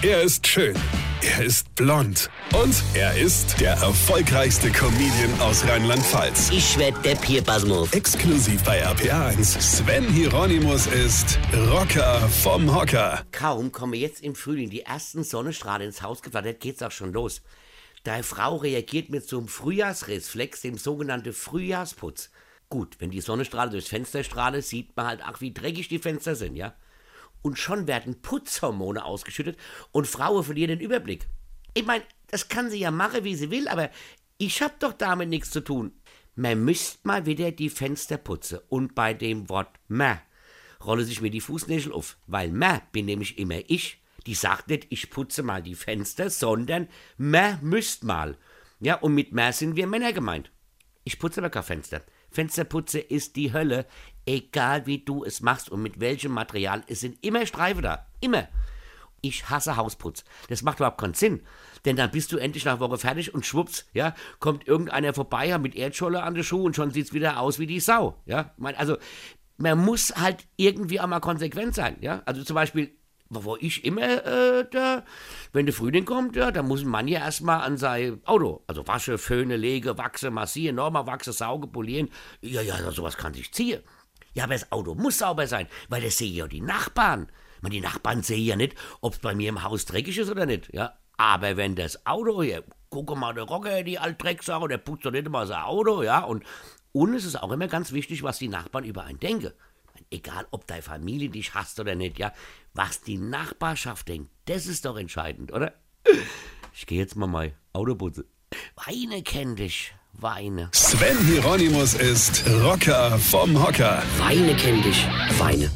Er ist schön. Er ist blond. Und er ist der erfolgreichste Comedian aus Rheinland-Pfalz. Ich werd der Pierpasmus. Exklusiv bei RPA1. Sven Hieronymus ist Rocker vom Hocker. Kaum komme jetzt im Frühling die ersten Sonnenstrahlen ins Haus geflattert, geht's auch schon los. Deine Frau reagiert mit so einem Frühjahrsreflex, dem sogenannten Frühjahrsputz. Gut, wenn die Sonnenstrahlen durchs Fenster strahlen, sieht man halt auch, wie dreckig die Fenster sind, ja? Und schon werden Putzhormone ausgeschüttet und Frauen verlieren den Überblick. Ich meine, das kann sie ja machen, wie sie will, aber ich hab doch damit nichts zu tun. Man müsst mal wieder die Fenster putzen. Und bei dem Wort ma rolle sich mir die Fußnägel auf, weil ma bin nämlich immer ich. Die sagt nicht, ich putze mal die Fenster, sondern ma müsst mal. Ja, und mit ma sind wir Männer gemeint. Ich putze aber kein Fenster. Fensterputze ist die Hölle, egal wie du es machst und mit welchem Material. Es sind immer Streife da. Immer. Ich hasse Hausputz. Das macht überhaupt keinen Sinn. Denn dann bist du endlich nach Woche fertig und schwupps, ja, kommt irgendeiner vorbei, mit Erdscholle an den Schuh und schon sieht's wieder aus wie die Sau, ja. Also, man muss halt irgendwie auch mal konsequent sein, ja. Also zum Beispiel, wo ich immer, äh, da, wenn der Frühling kommt, ja, da muss ein Mann ja erstmal an sein Auto, also wasche, föhne, lege, wachse, massieren, nochmal wachse, sauge, polieren. Ja, ja, sowas kann sich ziehen. Ja, aber das Auto muss sauber sein, weil das sehen ja die Nachbarn. Man, die Nachbarn sehen ja nicht, ob es bei mir im Haus dreckig ist oder nicht, ja. Aber wenn das Auto hier, guck mal, der Rocker, die Altdrecksau, der putzt doch nicht immer sein Auto, ja, und, und es ist auch immer ganz wichtig, was die Nachbarn über einen denken egal ob deine Familie dich hasst oder nicht, ja, was die Nachbarschaft denkt, das ist doch entscheidend, oder? Ich gehe jetzt mal mein Auto putzen. Weine kenn dich, Weine. Sven Hieronymus ist Rocker vom Hocker. Weine kenn dich, Weine.